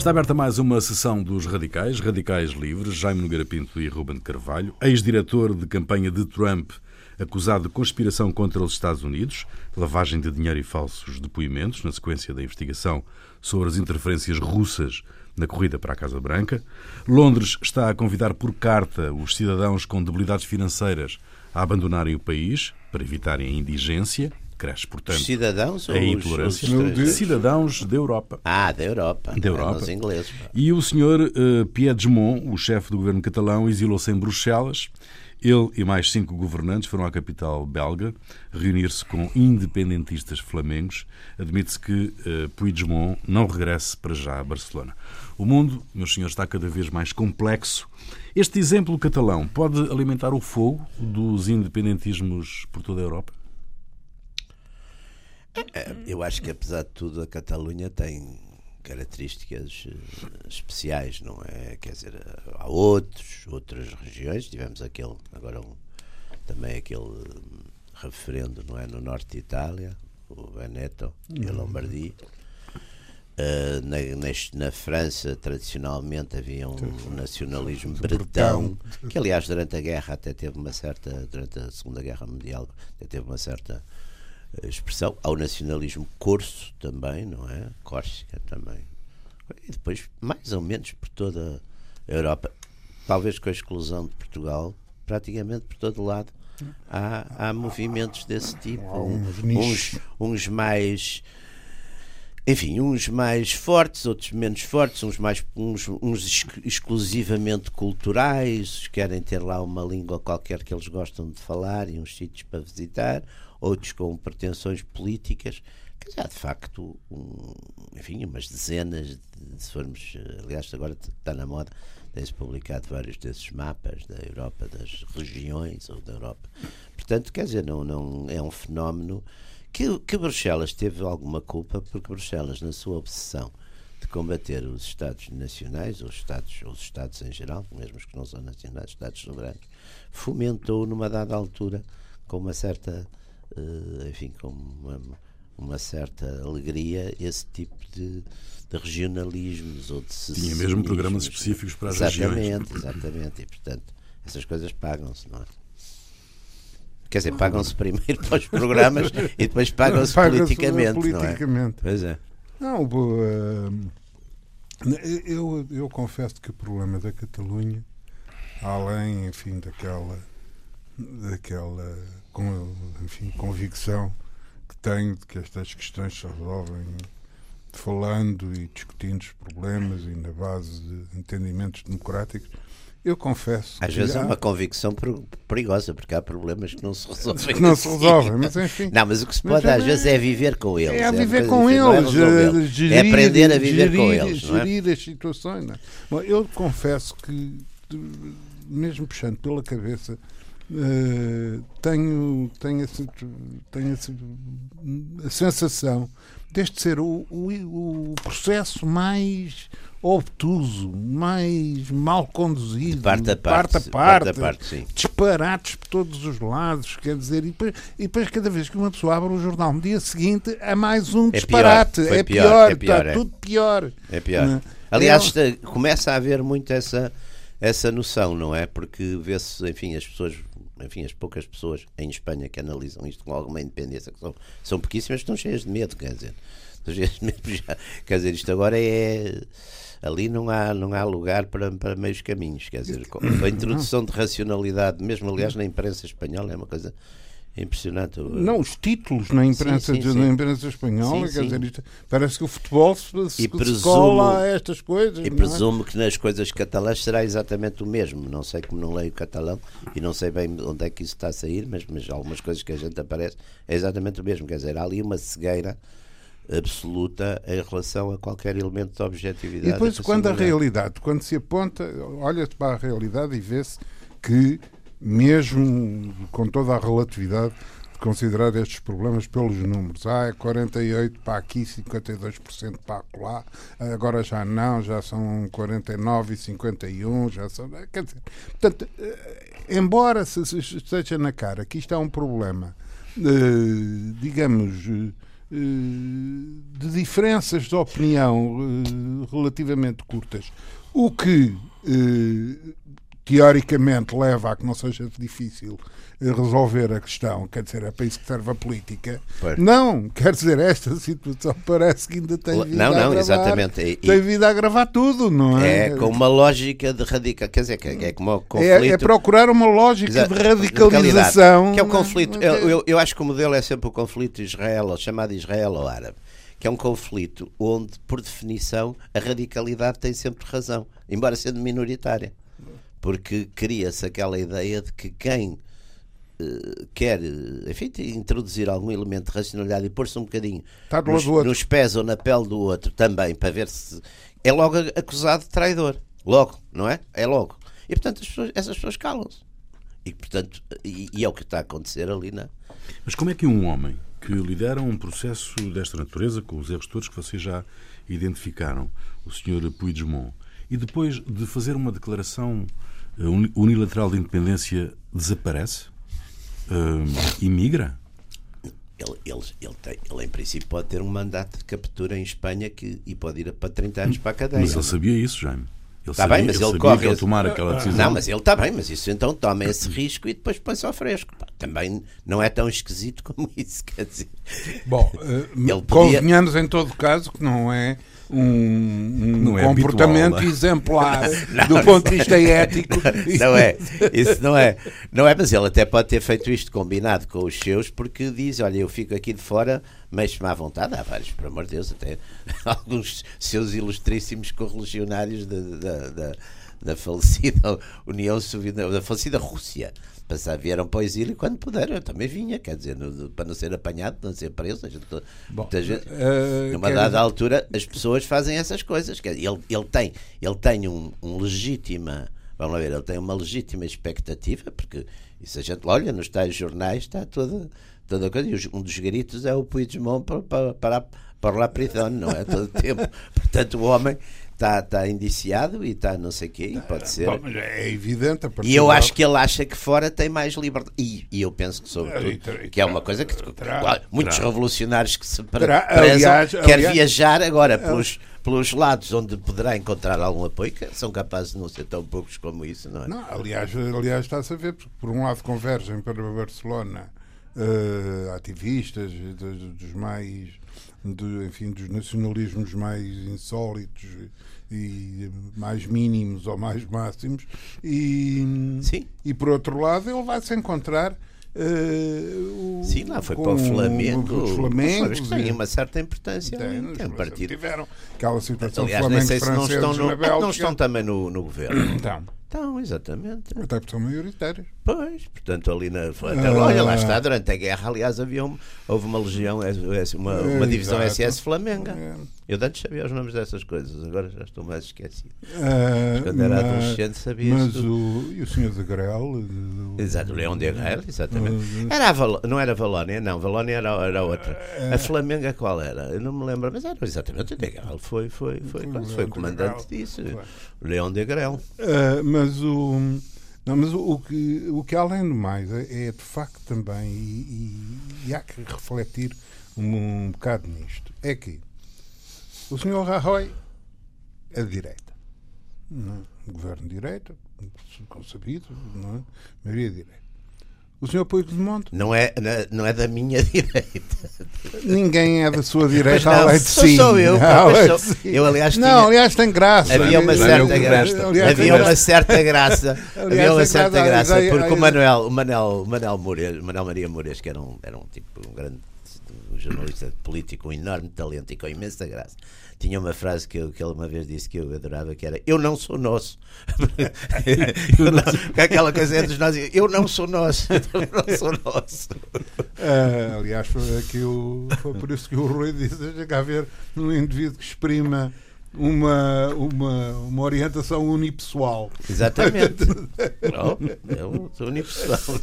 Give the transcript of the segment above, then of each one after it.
Está aberta mais uma sessão dos Radicais, Radicais Livres, Jaime Nogueira Pinto e Ruben de Carvalho, ex-diretor de campanha de Trump, acusado de conspiração contra os Estados Unidos, lavagem de dinheiro e falsos depoimentos na sequência da investigação sobre as interferências russas na corrida para a Casa Branca. Londres está a convidar por carta os cidadãos com debilidades financeiras a abandonarem o país para evitarem a indigência. Cresce, portanto, Os cidadãos ou a intolerância. os? Cidadãos da Europa. Ah, da Europa. Da é Europa. Os ingleses. pá. E o senhor uh, Piedmont, o chefe do governo catalão, exilou-se em Bruxelas. Ele e mais cinco governantes foram à capital belga reunir-se com independentistas flamengos. Admite-se que uh, Puigdemont não regresse para já a Barcelona. O mundo, meus senhores, está cada vez mais complexo. Este exemplo catalão pode alimentar o fogo dos independentismos por toda a Europa? É, Eu acho que, apesar de tudo, a Catalunha tem características eh, especiais, não é? Quer dizer, há outros, outras regiões, tivemos aquele, agora um, também aquele hum, referendo, não é? No norte de Itália, o Veneto e a Lombardia. Uh, na, neste- na França, tradicionalmente, havia um nacionalismo bretão, que aliás, durante a guerra até teve uma certa, durante a Segunda Guerra Mundial, até teve uma certa eh, expressão. Ao nacionalismo corso também, não é? Córcega também. E depois, mais ou menos por toda a Europa, talvez com a exclusão de Portugal, praticamente por todo lado. Há, há movimentos desse tipo, uns, uns mais enfim, uns mais fortes, outros menos fortes, uns mais uns, uns ex- exclusivamente culturais, querem ter lá uma língua qualquer que eles gostam de falar e uns sítios para visitar, outros com pretensões políticas. Dizer, há de facto, um, enfim, umas dezenas, de, se formos, eh, aliás, agora está na moda, tem-se publicado vários desses mapas da Europa, das regiões ou da Europa. Portanto, quer dizer, não, não é um fenómeno que, que Bruxelas teve alguma culpa, porque Bruxelas, na sua obsessão de combater os Estados nacionais, ou os Estados, ou os Estados em geral, mesmo os que não são nacionais, Estados soberanos, fomentou numa dada altura, com uma certa, enfim, com uma, uma certa alegria, esse tipo de, de regionalismos ou de Tinha mesmo programas específicos para as exatamente, regiões. Exatamente, e portanto, essas coisas pagam-se, não é? Quer dizer, pagam-se primeiro para os programas e depois pagam-se Paga-se politicamente, não é? politicamente. Pois é. Não, eh, eu, eu confesso que o problema da Catalunha, além, enfim, daquela, daquela com, enfim, convicção que tenho de que estas questões se resolvem falando e discutindo os problemas e na base de entendimentos democráticos, eu confesso Às vezes é há- uma convicção per- perigosa, porque há problemas que não se resolvem. que não se assim. resolvem, mas enfim. Não, mas o que se pode é- às vezes é viver com eles. É a uma viver com é eles, eh, gerir, é aprender a viver gerir, com eles, não é? gerir as situações. é? Bom, eu confesso que, mesmo puxando pela cabeça, eh, tenho, tenho, tenho esse- a sensação deste ser o, o, o processo mais obtuso, mais mal conduzido, De parte a parte, parte a parte, parte a parte, disparates por todos os lados, quer dizer, e depois, e depois cada vez que uma pessoa abre o jornal no dia seguinte há mais um É disparate, pior, é pior, pior, é pior, está é. tudo pior. É pior. É? Aliás, está- começa a haver muito essa, essa noção, não é? Porque vê-se, enfim, as pessoas, enfim, as poucas pessoas em Espanha que analisam isto com alguma independência, são, são pouquíssimas, estão cheias de medo, quer dizer. Já- quer dizer, isto agora é. Ali não há, não há lugar para, para meios caminhos, quer dizer, a introdução de racionalidade, mesmo aliás na imprensa espanhola, é uma coisa impressionante. Não, os títulos na imprensa, Sim, sim, na imprensa espanhola, Sim, dizer, isto- parece que o futebol se, se, se presumo- cola a estas coisas. E é? presumo que nas coisas catalãs será exatamente o mesmo. Não sei como não leio catalão e não sei bem onde é que isso está a sair, mas, mas algumas coisas que a gente aparece é exatamente o mesmo. Quer dizer, há ali uma cegueira absoluta em relação a qualquer elemento de objetividade. E depois, quando a realidade, quando se aponta, olha-se para a realidade e vê-se que, mesmo com toda a relatividade, de considerar estes problemas pelos números, ah, é 48 para aqui, 52% para lá, agora já não, já são 49 e 51, já são. Quer dizer, portanto, eh, embora se, se esteja na cara que isto é um problema, eh, digamos. eh, de diferenças de opinião relativamente curtas, o que teoricamente leva a que não seja difícil resolver a questão, quer dizer, é para isso que serve a política. Pois. Não, quer dizer, esta situação parece que ainda tem vida não, não, a exatamente. E, tem vida a gravar tudo, não é? É com uma lógica de radical, quer dizer, é como o conflito. É, é procurar uma lógica Exa de radicalização. Que é o conflito, eu, eu, eu acho que o modelo é sempre o conflito Israel, chamado Israel ou árabe que é um conflito onde, por definição, a radicalidade tem sempre razão, embora sendo minoritária. Porque cria-se aquela ideia de que quem eh, quer enfim, introduzir algum elemento de racionalidade e pôr-se um bocadinho nos, nos, pés ou na pele do outro também, para ver se é logo acusado de traidor. Logo, não é? É logo. E portanto pessoas, essas pessoas calam-se. E portanto, e, e, é o que está a acontecer ali, não é? Mas como é que um homem que lidera um processo desta natureza, com os erros todos que vocês já identificaram, o Sr. Puigdemont, e depois de fazer uma declaração unilateral de independência, desaparece? uh, imigra? Ele, ele, ele, tem, ele, em princípio, pode ter um mandato de captura em Espanha que, e pode ir para 30 anos para a cadeia. Mas ele sabia isso, Jaime. Ele está sabia, bem, mas ele, ele corre. Que tomar aquela decisão. Não, mas ele está bem, mas isso então toma esse risco e depois põe-se ao fresco. Também não é tão esquisito como isso, quer dizer. Bom, uh, podia... convenhamos em todo caso que não é um, um é comportamento habitual, é? exemplar não, do ponto de vista ético. Não é, isso não é. Não é, mas ele até pode ter feito isto combinado com os seus, porque diz: Olha, eu fico aqui de fora, mas-me à vontade. Há vários, por amor de Deus, até alguns seus ilustríssimos correligionários da, da, da, da falecida União Soviética, da falecida Rússia passar, vieram para o exílio quando puderam. Eu também vinha, quer dizer, no, para não ser apanhado, não ser preso. Gente, Bom, gente, uh, numa dada altura, as pessoas fazem essas coisas. Quer dizer, ele, ele tem, ele tem um, um legítima. Vamos lá ver, ele tem uma legítima expectativa, porque isso a gente olha nos tais jornais, está toda, toda a coisa. E um dos gritos é o Puigdemont para, para, para, para lá prisão, não é? Todo o tempo. Portanto, o homem está tá indiciado e está não sei o quê, e pode ser. Bom, é evidente. E eu acho que ele acha que fora tem mais liberdade. E, e eu penso que, sobretudo, que é uma coisa que terá, muitos terá. revolucionários que se terá, prezam, aliás, quer aliás, viajar agora pelos, pelos lados onde poderá encontrar algum apoio, que são capazes de não ser tão poucos como isso, não é? Não, aliás, aliás está-se a ver, porque por um lado convergem para Barcelona uh, ativistas dos, dos mais. De, enfim, dos nacionalismos mais insólitos e mais mínimos ou mais máximos e, Sim. e por outro lado ele vai se encontrar Uh, o, Sim, lá foi para o Flamengo. Os que tinha uma certa importância. Tem, tem partido. Tiveram aquela situação Aliás, Flamengo nem sei se não estão, no, não estão também no, no governo. Então. Então, exatamente. Até porque são maioritários. Pois, portanto, ali na. Até, ah, olha, lá está, durante a guerra, aliás, havia um, houve uma legião, uma, uma divisão SS Flamenga. É. Eu antes sabia os nomes dessas coisas, agora já estou mais esquecido. Uh, mas quando era mas, adolescente sabia Mas o, e o senhor de Grel? Exato, o Leão de Grel, exatamente. Era a Val, não era Valónia, não, Valónia era, era outra. Uh, a Flamenga qual era? Eu não me lembro, mas era exatamente o de Grel, foi, foi, foi, foi, foi comandante disso. Leão de Grel. mas o. Não, mas o, o, que, o que além do mais é, é de facto também, e, e, e há que refletir um, um bocado nisto, é que o senhor Rajoy é de direita. Não é? Governo de direita, concebido, não é? maioria de direita. O senhor Puigdemont? Não é, não é da minha direita. Ninguém é da sua direita, não, além de si. Sou eu. Sou, eu, aliás, tinha, não, aliás, tem graça. Havia uma certa graça. Aliás, havia uma certa graça. havia uma certa graça, porque o Manuel, o Manuel, o Manuel, Moreira, Manuel Maria Moreira, que era um, era um tipo, um grande um jornalista político, um enorme talento e com imensa graça tinha uma frase que, eu, que ele uma vez disse que eu adorava, que era eu não sou nosso. não, aquela coisa entre nós, eu não sou nosso, eu não sou nosso. Uh, aliás, foi, aquilo, foi por isso que o Rui disse, deixa a ver um indivíduo que exprima uma, uma, uma orientação unipessoal. Exatamente. Não, eu sou unipessoal.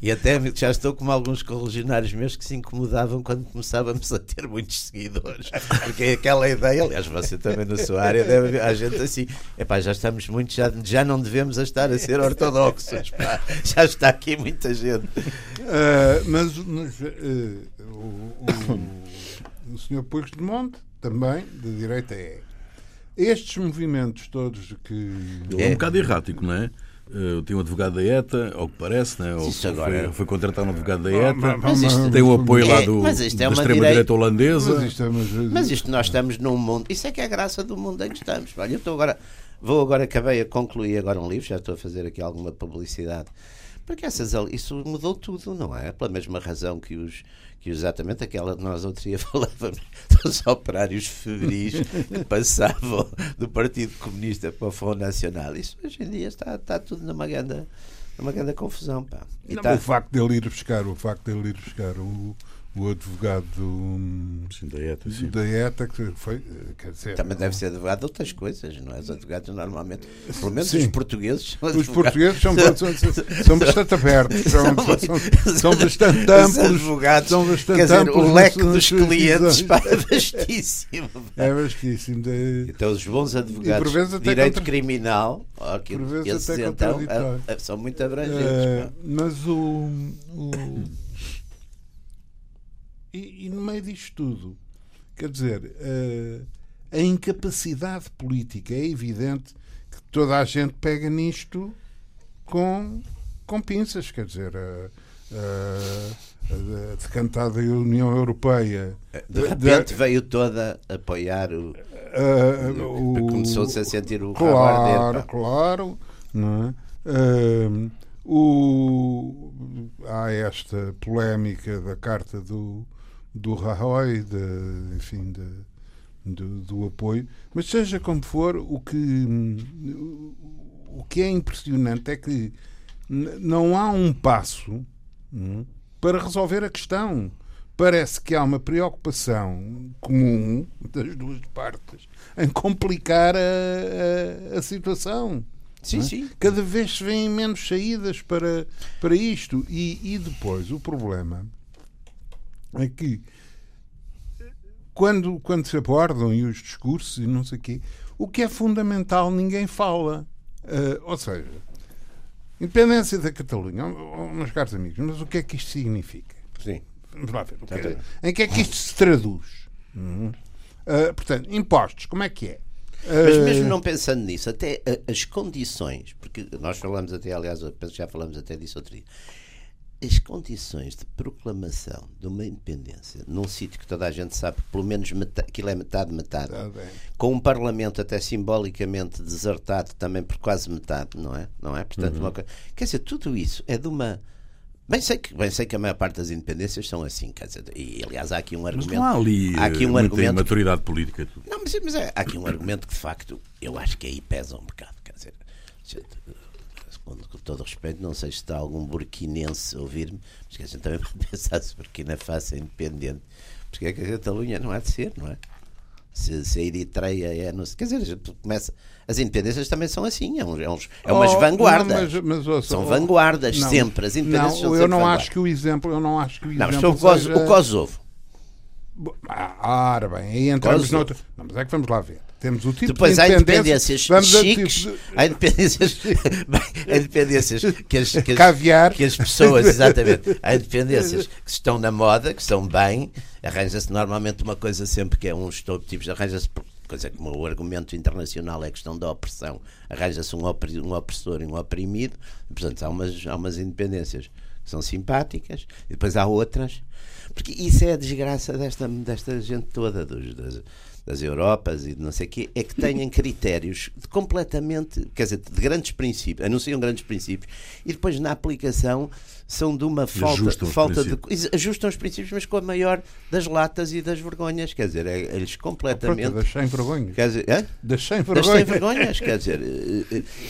E até já estou como alguns correligionários meus que se incomodavam quando começávamos a ter muitos seguidores. Porque é aquela ideia, aliás, você também na sua área deve haver a gente assim, epá, já estamos muito, já, já não devemos estar a ser ortodoxos. Pá, já está aqui muita gente. Uh, mas, mas uh, o, o o Sr. Puigdemont também, de direita, é. Estes movimentos todos que. É um bocado errático, não é? Uh, tem um advogado da ETA, ao que parece, né? Ou Isso agora foi, é- foi contratar um advogado da ETA. Mas isto- tem o apoio lá É, do, mas isto é da uma extrema-direita direita- holandesa. Mas isto é uma- Mas isto nós estamos num mundo. Isso é que é a graça do mundo em que estamos. Olha, eu estou agora. Vou agora, acabei a concluir agora um livro, já estou a fazer aqui alguma publicidade. Porque essas, isso mudou tudo, não é? Pela mesma razão que os. Que exatamente aquela que nós outro dia falávamos dos operários febris que passavam do Partido Comunista para o Front Nacional. Isso hoje em dia está, está tudo numa grande, numa grande confusão. Pá. Não, está- O facto dele ir buscar, o facto dele ir buscar o, o advogado do, Sim, da ETA, sim. da ETA, que foi, quer dizer, Também deve ser advogado de outras coisas, não é? Os advogados normalmente, pelo menos Sim. os portugueses. Os advogados. portugueses são, são, são bastante abertos, são, são, são bastante Os amplos. advogados, São bastante quer dizer, amplos o leque dos clientes pá, é vastíssimo. pá. É vastíssimo. De, Então, os bons advogados de direito contra- criminal, ó, que esses então contraditório. ah, ah, são muito abrangentes. eh, pá. mas o. o- e, e no meio disto tudo, quer dizer, eh, a incapacidade política é evidente que toda a gente pega nisto com, com pinças, quer dizer. eh, a decantada União Europeia De repente veio toda a apoiar o. o- Começou-se a sentir o Claro, pá. claro. Não é? Ahm, o, há esta polémica da carta do, do Rajoy, de, enfim, de, do, do apoio, mas seja como for, o que, o que é impressionante é que não há um passo hum, para resolver a questão. Parece que há uma preocupação comum das duas partes em complicar a, a- a situação. Sim, é? sim. Cada vez se vêem menos saídas para, para isto. E, e depois o problema é que quando, quando se abordam e os discursos e não sei o quê, o que é fundamental ninguém fala. Ah, ou seja, independência da Catalunha, oh, oh, meus caros amigos, mas o que é que isto significa? Sim. Vamos lá ver. Que é- em que é que isto se traduz? Uhum. Ah, portanto, impostos, como é que é? Mas Ah, mesmo não pensando nisso, até as condições, porque nós falamos até, aliás, já falamos até disso outro dia, as condições de proclamação de uma independência num sítio que toda a gente sabe que pelo menos metade, aquilo é metade, metade, bem. com um parlamento até simbolicamente desertado também por quase metade, não é? Não é? Portanto, uma coisa, quer dizer, tudo isso é de uma. Bem sei, que, bem sei que a maior parte das independências são assim, quer dizer, e aliás há aqui um Mas argumento. não há ali há aqui eh, um muita argumento imaturidade política. não, mas, mas é, há aqui um argumento que de facto eu acho que aí pesa um bocado. Quer dizer, com, todo o respeito, não sei se está algum burkinense a ouvir-me, mas que a gente também pode pensar se Burkina Faso é independente. Porque é que a Catalunha não há de ser, não é? Se, se a Eritreia é. Não sei, quer dizer, a gente começa. As independências também são assim, é, uns, é, uns- é umas Oh, vanguardas. não, mas- mas ouça, são oh, vanguardas, não, sempre. As independências Não, são eu não vanguardas. acho que o exemplo, eu não acho que o Não, mas exemplo o, Kos- seja- o Kosovo. Ah, ora bem, aí entramos Kosovo. noutra. Não, mas é que vamos lá ver. Temos o tipo Depois de há independência. independências Vamos chiques, de- há independências, há independências que as, que, as, Caviar. que as pessoas, exatamente, há independências que estão na moda, que estão bem, arranja-se normalmente uma coisa sempre que é uns tipos, arranja-se coisa como o argumento internacional é a questão da opressão, arranja-se um, opri- um opressor e um oprimido, portanto há umas, há umas independências que são simpáticas, e depois há outras, porque isso é a desgraça desta, desta gente toda, dos, das, das Europas e de não sei o quê, é que têm critérios de completamente, quer dizer, de grandes princípios, anunciam grandes princípios, e depois na aplicação são de uma falta, Ajustam falta de. Ajustam os princípios, mas com a maior das latas e das vergonhas, quer dizer, é, eles Pronto, completamente. das sem vergonhas. Quer dizer, hã? Das sem Das vergonhas. vergonhas, quer dizer,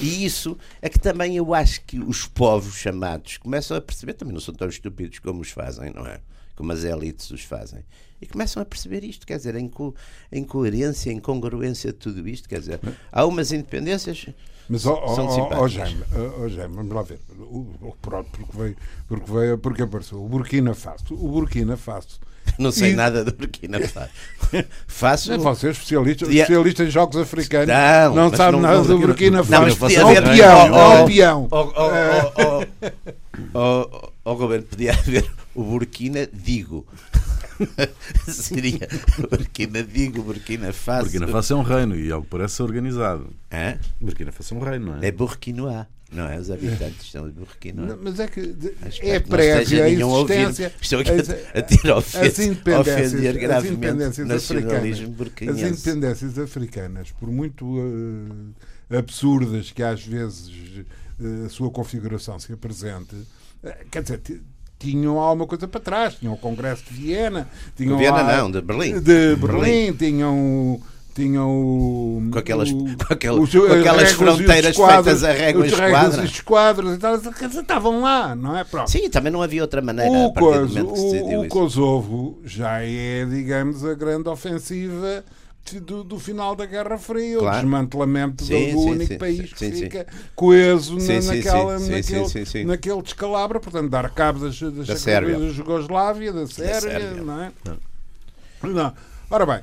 e isso é que também eu acho que os povos chamados começam a perceber, também não são tão estúpidos como os fazem, não é? Como as elites os fazem. E começam a perceber isto, quer dizer, em, co em coerência, em congruência de tudo isto, quer dizer, há umas independências. Mas, ó ó, São ó, ó, simpáticas. Jaime, ó, ó, Jaime, vamos lá ver. O, o, pronto, porque veio, porque veio, porque apareceu. O Burkina Faso. O Burkina Faso. Não sei E- nada do Burkina Faso. Faço. Você é especialista, especialista em jogos africanos. Não, não sabe não- nada não- do Burkina Não, Faso. é um haver- peão, Oh, é um oh, peão. Oh, oh, oh, oh, oh, oh, Roberto, podia haver o Burkina Digo. seria Burkina Digo, Burkina Faso. Burkina Faso é um reino e, que parece, é organizado. Hã? Burkina Faso é um reino, não é? É Burkinoá. Não é? Os habitantes são de Burkinoá. Não, Mas é que de- é prévia a existência. Estou aqui a, a ter ofensa, ofender as gravemente independências o nacionalismo africanas, as burkinense. independências africanas, por muito eh, absurdas que às vezes eh, a sua configuração se apresente, eh, quer dizer, tinham alguma coisa para trás. Tinham o Congresso de Viena, tinham Viena lá- não, de Berlim. de Berlim, tinham tinham o- Com aquelas- o- com aquela- os- com as aquelas fronteiras feitas a réguas esquadra. e esquadros e tal, estavam lá, não é? Pronto. Sim, também não havia outra maneira O, a partir do coisa- momento que se decidiu o, o. Kosovo já é, digamos, a grande ofensiva de- do, do final da Guerra Fria, Claro. o desmantelamento do- Sim, do sim, único sim, país que fica coeso na, naquela, naquele, naquele descalabro, portanto, dar cabo das, das Da da Jugoslávia, da Sérvia, Sérvia. não é? Não. Ora bem,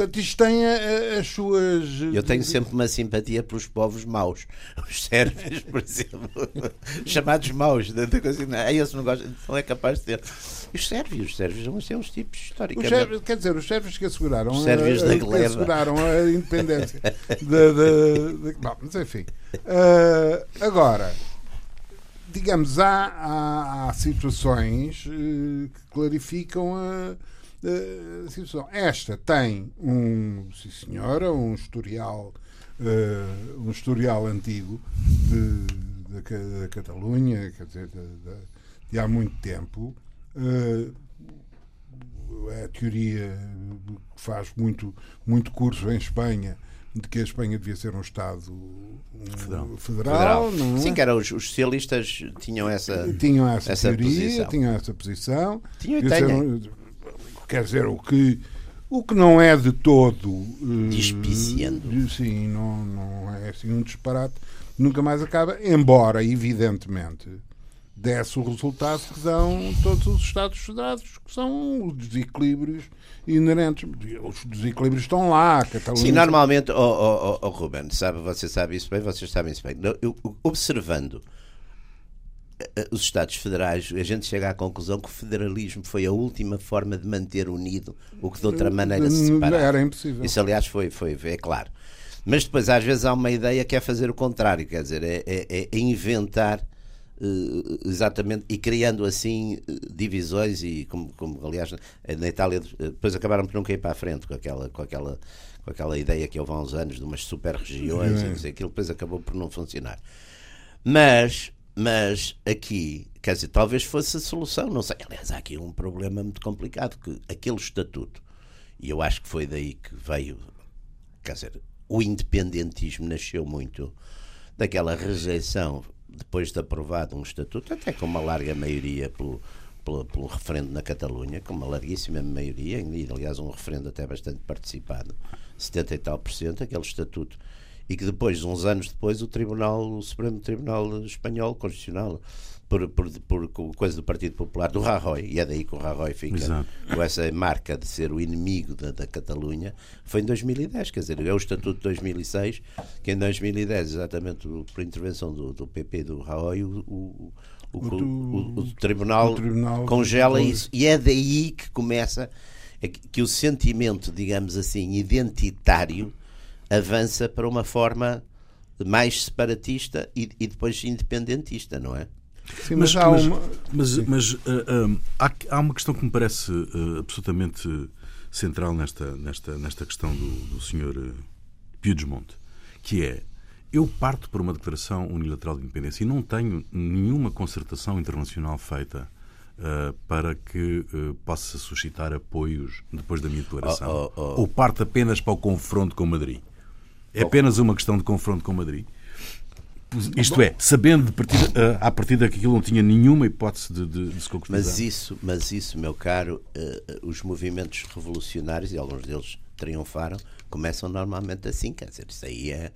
portanto, isto tem a- a- as suas. Eu tenho sempre uma simpatia pelos povos maus. Os sérvios, por exemplo, chamados maus. Coisa, ah, esse não não é capaz de ter. Os sérvios, os sérvios vão ser uns tipos Os históricamente. sérvios, quer dizer, os sérvios que asseguraram, Os sérvios a, da que asseguraram a independência da, da- da- Bom, mas enfim. Ah, agora, digamos, há, há, há situações eh, que clarificam a, a situação. Esta tem um, sim senhora, um historial, eh, um historial antigo de, da, Ca- da Catalunha, quer dizer, de, de- de há muito tempo. Eh, a teoria que faz muito, muito curso em Espanha de que a Espanha devia ser um Estado Federal. federal, não é? Sim, que eram os, os socialistas tinham essa. tinham essa, essa teoria, posição. tinham essa posição. Tinham e têm. um- quer dizer, o que, o que não é de todo eh, Despiciando. de- Sim, não, não é assim um disparate, nunca mais acaba, embora, evidentemente, desse o resultado que dão todos os Estados Federados, que são os desequilíbrios inerentes. Os desequilíbrios estão lá, Catalunha. Sim, normalmente, oh, oh, oh, Ruben, sabe, você sabe isso bem, vocês sabem isso bem. Eu- observando os Estados Federais, a gente chega à conclusão que o federalismo foi a última forma de manter unido o que de outra maneira se separava. Era impossível. Isso, aliás, foi, foi, é claro. Mas depois, às vezes, há uma ideia que é fazer o contrário, quer dizer, é, é- é inventar eh, exatamente e criando assim eh, divisões e como, como, aliás eh, na Itália eh, depois acabaram por nunca ir para a frente com aquela com aquela com aquela ideia que houve há uns anos de umas super regiões e não sei, aquilo depois acabou por não funcionar mas mas aqui quer dizer talvez fosse a solução não sei. Aliás há aqui um problema muito complicado que aquele estatuto e eu acho que foi daí que veio quer dizer o independentismo nasceu muito daquela rejeição depois de aprovado um estatuto, até com uma larga maioria pelo, pelo, pelo referendo na Catalunha, com uma larguíssima maioria, e aliás um referendo até bastante participado, 70 e tal por cento, aquele estatuto, e que depois, uns anos depois, o Tribunal, o Supremo Tribunal Espanhol Constitucional, por, por, por, coisa do Partido Popular, do Rajoy, e é daí que o Rajoy fica Exato. com essa marca de ser o inimigo da, da Catalunha, foi em 2010, quer dizer, é o Estatuto de 2006, que em 2010, exatamente por intervenção do, do PP do Rajoy, o, o, o, O o- o tribunal, tribunal congela isso. E é daí que começa é que, que o sentimento, digamos assim, identitário avança para uma forma mais separatista e, e depois independentista, não é? Sim, Mas, mas, há uma. mas- mas, ah, ah, há, há uma questão que me parece ah, absolutamente central nesta, nesta, nesta questão do, do Sr. Puigdemont, que é eu parto por uma declaração unilateral de independência e não tenho nenhuma concertação internacional feita ah, para que ah, possa suscitar apoios depois da minha declaração. Oh, oh, oh. Ou parte apenas para o confronto com Madrid? É apenas uma questão de confronto com Madrid? Isto é, sabendo de partida, ah, à partida que aquilo não tinha nenhuma hipótese de, de, de se concretizar. Mas isso, mas isso, meu caro, eh, eh, os movimentos revolucionários, e alguns deles triunfaram, começam normalmente assim, quer dizer, isso aí é,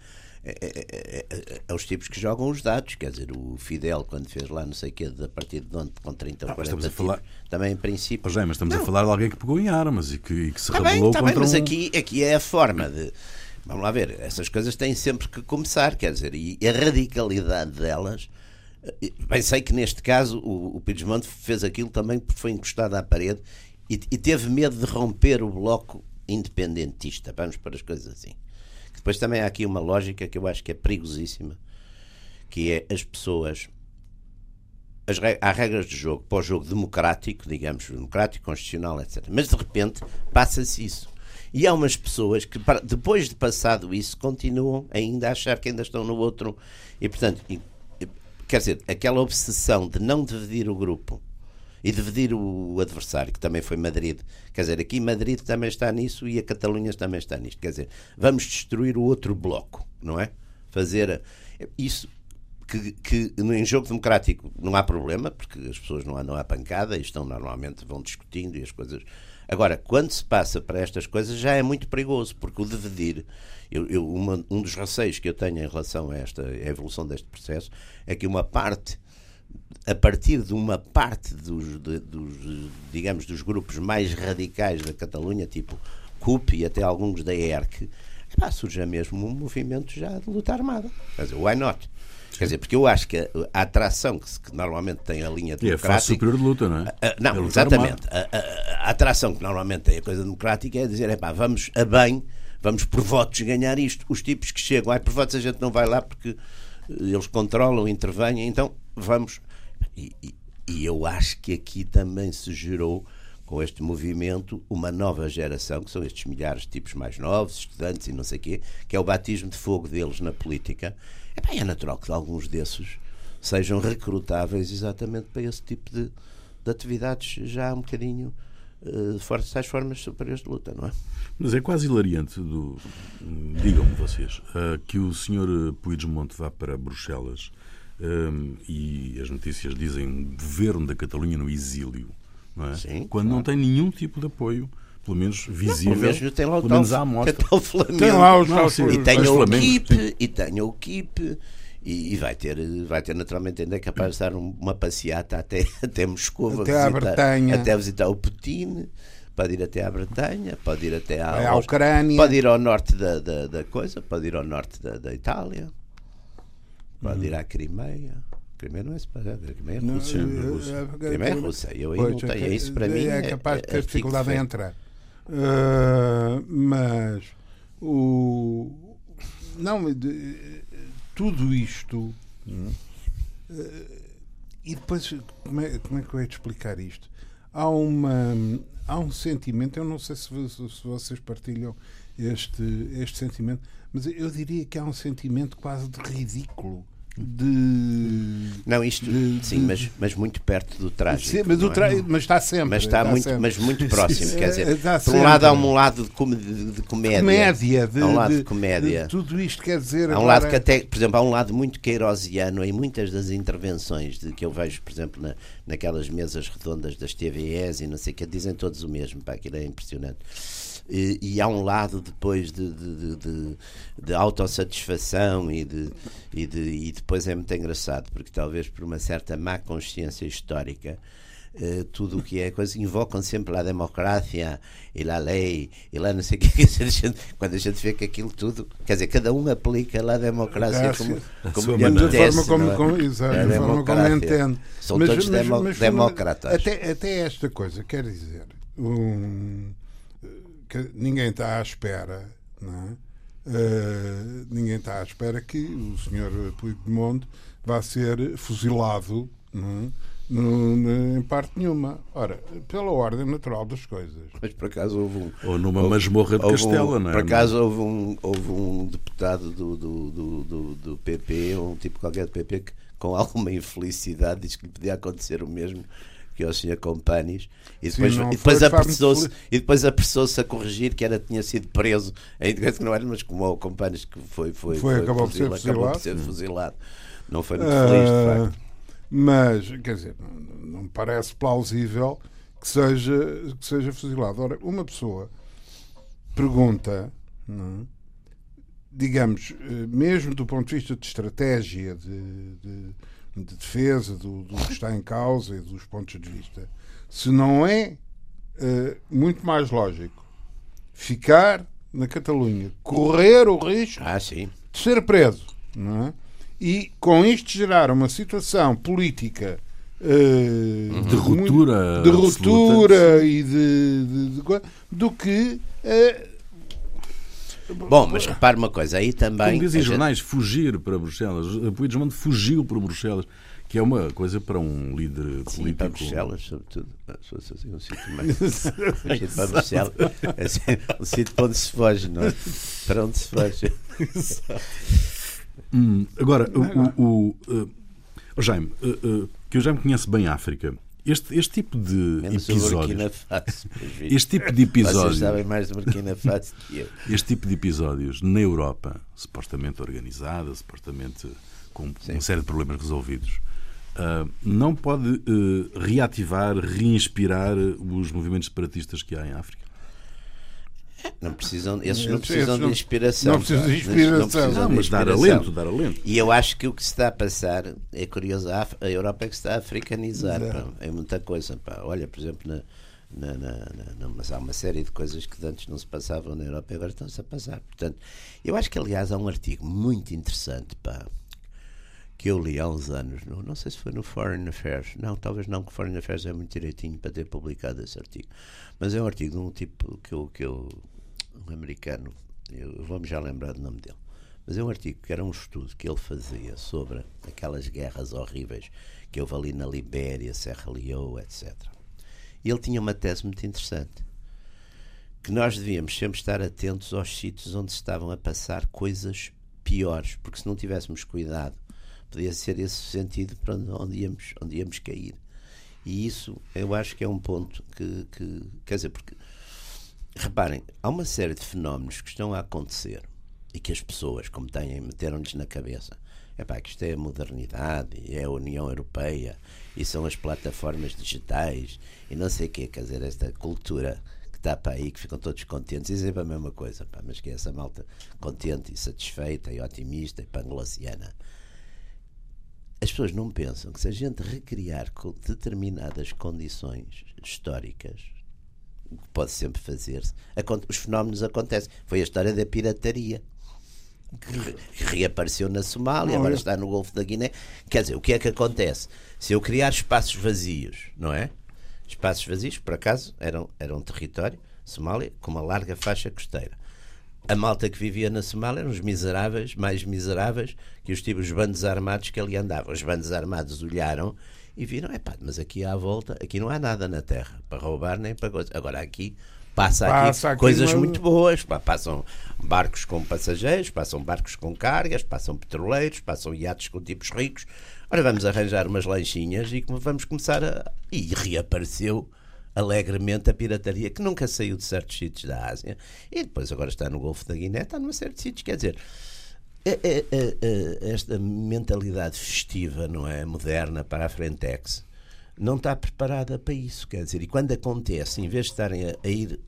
é, é- é- é- os tipos que jogam os dados, quer dizer, o Fidel, quando fez lá não sei o quê, a partir de onde, com 30 ou Ah, mas 40 estamos a falar- tipos, também em princípio. Ó, Jaime, mas estamos Não. a falar de alguém que pegou em armas e que, e que se bem, rebelou bem, contra mas um... aqui, aqui é a forma de. Vamos lá ver, essas coisas têm sempre que começar, quer dizer, e a radicalidade delas. eh, Bem, sei que neste caso o, o Puigdemont fez aquilo também porque foi encostado à parede e, e teve medo de romper o bloco independentista. Vamos para as coisas assim. Depois também há aqui uma lógica que eu acho que é perigosíssima, que é as pessoas. As, há regras de jogo para o jogo democrático, digamos, democrático, constitucional, etc. Mas de repente passa-se isso. E há umas pessoas que, depois de passado isso, continuam ainda a achar que ainda estão no outro. E, portanto, quer dizer, aquela obsessão de não dividir o grupo e dividir o adversário, que também foi Madrid. Quer dizer, aqui Madrid também está nisso e a Catalunha também está nisto. Quer dizer, vamos destruir o outro bloco, não é? Fazer isso que, que em jogo democrático não há problema, porque as pessoas não andam à pancada e estão normalmente vão discutindo e as coisas. Agora, quando se passa para estas coisas já é muito perigoso, porque o dividir, eu, eu uma, um dos receios que eu tenho em relação a esta a evolução deste processo é que uma parte a partir de uma parte dos, de, dos, digamos, dos grupos mais radicais da Catalunha, tipo CUP e até alguns da ERC, epá, surge mesmo um movimento já de luta armada. Quer dizer, why not? Quer dizer, porque eu acho que a, a atração que, que, normalmente tem a linha democrática... E é a superior de luta, não é? A, não, é exatamente. A, a, atração que normalmente tem a coisa democrática é dizer, epá, vamos a bem, vamos por votos ganhar isto. Os tipos que chegam, ai, por votos a gente não vai lá porque eh, eles controlam, intervêm, então vamos e, e, eu acho que aqui também se gerou, com este movimento, uma nova geração, que são estes milhares de tipos mais novos, estudantes e não sei o quê, que é o batismo de fogo deles na política. É, bem, é natural que alguns desses sejam recrutáveis exatamente para esse tipo de, de atividades já um bocadinho uh, fortes, tais formas superiores de luta, não é? Mas é quase hilariante, do, digam-me vocês, uh, que o senhor Puigdemont vá para Bruxelas um, e as notícias dizem governo da Catalunha no exílio, não é? Sim, quando claro. não tem nenhum tipo de apoio pelo menos visível, não, pelo menos tem lá o pelo menos à amostra. Tem, Flamengo, tem lá os, não, sim, e tem o Flamengo, KIP, e tem o KIP, e, e, vai ter, vai ter naturalmente ainda é capaz de dar uma passeata até, até Moscou, até visitar, Bretanha. até visitar o Putin, pode ir até à Bretanha, pode ir até à, à Ucrânia, pode ir ao norte da, da, da, coisa, pode ir ao norte da, da Itália, pode hum. ir à Crimeia. Crimeia não é separada, Crimeia é Rússia. Crimeia é Rússia. Eu aí não tenho. Isso para mim é capaz de ter dificuldade em entrar. Uh, mas o não tudo isto uh, e depois como é, como é que eu ia te explicar isto há uma há um sentimento eu não sei se, se vocês partilham este este sentimento mas eu diria que há um sentimento quase de ridículo de. Não, isto de, sim, de, mas, mas muito perto do trágico. Sim, mas, tra... é? mas está sempre. Mas está, está muito, sempre. Mas muito próximo. quer dizer, está por um lado há um lado de, com, de, comédia. Comédia, de, há um lado de, comédia. tudo isto quer dizer. Há um agora... lado que até, por exemplo, há um lado muito queirosiano em muitas das intervenções de, que eu vejo, por exemplo, na, naquelas mesas redondas das TVEs e não sei o que, dizem todos o mesmo, pá, aquilo é impressionante. E, e, há um lado depois de, de, de, de autossatisfação e, de, e, de, e depois é muito engraçado, porque talvez por uma certa má consciência histórica. Uh, tudo o que é coisa, invocam sempre a democracia e a lei e lá não sei o que, quando a gente vê que aquilo tudo, quer dizer, cada um aplica lá a democracia como, como lhe apetece, forma como, é? exato, a forma como entende. São mas, todos mas, demo, mas, democratas. Até, até esta coisa, quer dizer, um, que ninguém está à espera, não é? Uh, ninguém está à espera que o senhor Puigdemont vá ser fuzilado não é? no, no, em parte nenhuma. Ora, pela ordem natural das coisas. Mas por acaso houve um. Ou numa houve, masmorra de Castela, um, não é? Por acaso houve um, houve um deputado do, do, do, do, do PP, um tipo qualquer do PP, que com alguma infelicidade disse que lhe podia acontecer o mesmo que é o Sr. Companis, e depois, e depois apressou-se e depois apressou-se a corrigir que era, tinha sido preso, ainda que não era, mas como o Companis que foi, foi, foi, foi acabou, fuzil, por acabou por ser fuzilado. Não foi muito uh, feliz, de facto. Mas, quer dizer, não, não parece plausível que seja, que seja fuzilado. Ora, uma pessoa pergunta, não, digamos, eh, mesmo do ponto de vista de estratégia, de, de de defesa do, do, que está em causa e dos pontos de vista, se não é uh, muito mais lógico ficar na Catalunha, correr o risco ah, de ser preso, não é? e com isto gerar uma situação política uh, de ruptura, de ruptura e de, de, de, do que uh, Bom, mas repare uma coisa, aí também. Como dizem jornais, fugir para Bruxelas. Puigdemont fugiu para Bruxelas, que é uma coisa para um líder Sim, político. para Bruxelas, sobretudo. Se fosse assim, um sítio mais. Fugir para Bruxelas. Assim, um sítio para onde se foge, não é? Para onde se foge. hum, agora, o, o, o, o Jaime, uh, uh, que o Jaime conhece bem a África. Este, este tipo de Menos episódios. Faso, este tipo de episódios. Vocês sabem mais do Burkina Faso que eu. Este tipo de episódios na Europa, supostamente organizada, supostamente com Sim. uma série de problemas resolvidos, uh, não pode uh, reativar, reinspirar os movimentos separatistas que há em África? Não precisam, esses não precisam de inspiração. Não precisam de inspiração. Não, precisam não mas dar alento, dar alento. E eu acho que o que se está a passar é curioso. A Europa é que se está a africanizar. Pá, é muita coisa. Pá. Olha, por exemplo, na, na, na, na, mas há uma série de coisas que antes não se passavam na Europa e agora estão-se a passar. Portanto, eu acho que, aliás, há um artigo muito interessante pá, que eu li há uns anos. No, não sei se foi no Foreign Affairs. Não, talvez não, que o Foreign Affairs é muito direitinho para ter publicado esse artigo. Mas é um artigo de um tipo que eu, que eu um americano, eu vou-me já lembrar do nome dele, mas é um artigo que era um estudo que ele fazia sobre aquelas guerras horríveis que houve ali na Libéria, Serra Leoa, etc. E ele tinha uma tese muito interessante, que nós devíamos sempre estar atentos aos sítios onde estavam a passar coisas piores, porque se não tivéssemos cuidado, podia ser esse sentido para onde íamos, onde íamos cair. E isso eu acho que é um ponto que, que quer dizer, porque Reparem, há uma série de fenómenos que estão a acontecer e que as pessoas, como têm, meteram-lhes na cabeça. É pá, que isto é a modernidade, é a União Europeia, e são as plataformas digitais, e não sei o quê, quer dizer, esta cultura que está para aí, que ficam todos contentes, e dizem a mesma coisa, pá, mas que é essa malta contente e satisfeita e otimista e panglossiana. As pessoas não pensam que se a gente recriar determinadas condições históricas, o que pode sempre fazer-se. Os fenómenos acontecem. Foi a história da pirataria. Que reapareceu na Somália, agora está no Golfo da Guiné. Quer dizer, o que é que acontece? Se eu criar espaços vazios, não é? Espaços vazios, por acaso, eram, eram um território, Somália, com uma larga faixa costeira. A malta que vivia na Somália eram os miseráveis, mais miseráveis que os tipos bandos armados que ali andavam. Os bandos armados olharam e viram, é pá, mas aqui à volta, aqui não há nada na terra para roubar nem para coisa. Agora aqui passa, passa aqui, coisas uma... muito boas, pá, passam barcos com passageiros, passam barcos com cargas, passam petroleiros, passam iates com tipos ricos. Ora, vamos arranjar umas lanchinhas e vamos começar a. E reapareceu alegremente a pirataria que nunca saiu de certos sítios da Ásia e depois agora está no Golfo da Guiné, está numa série de sítios. Quer dizer, é, é, é, esta mentalidade festiva, não é? Moderna para a Frentex, não está preparada para isso. Quer dizer, e quando acontece, em vez de estarem a, a ir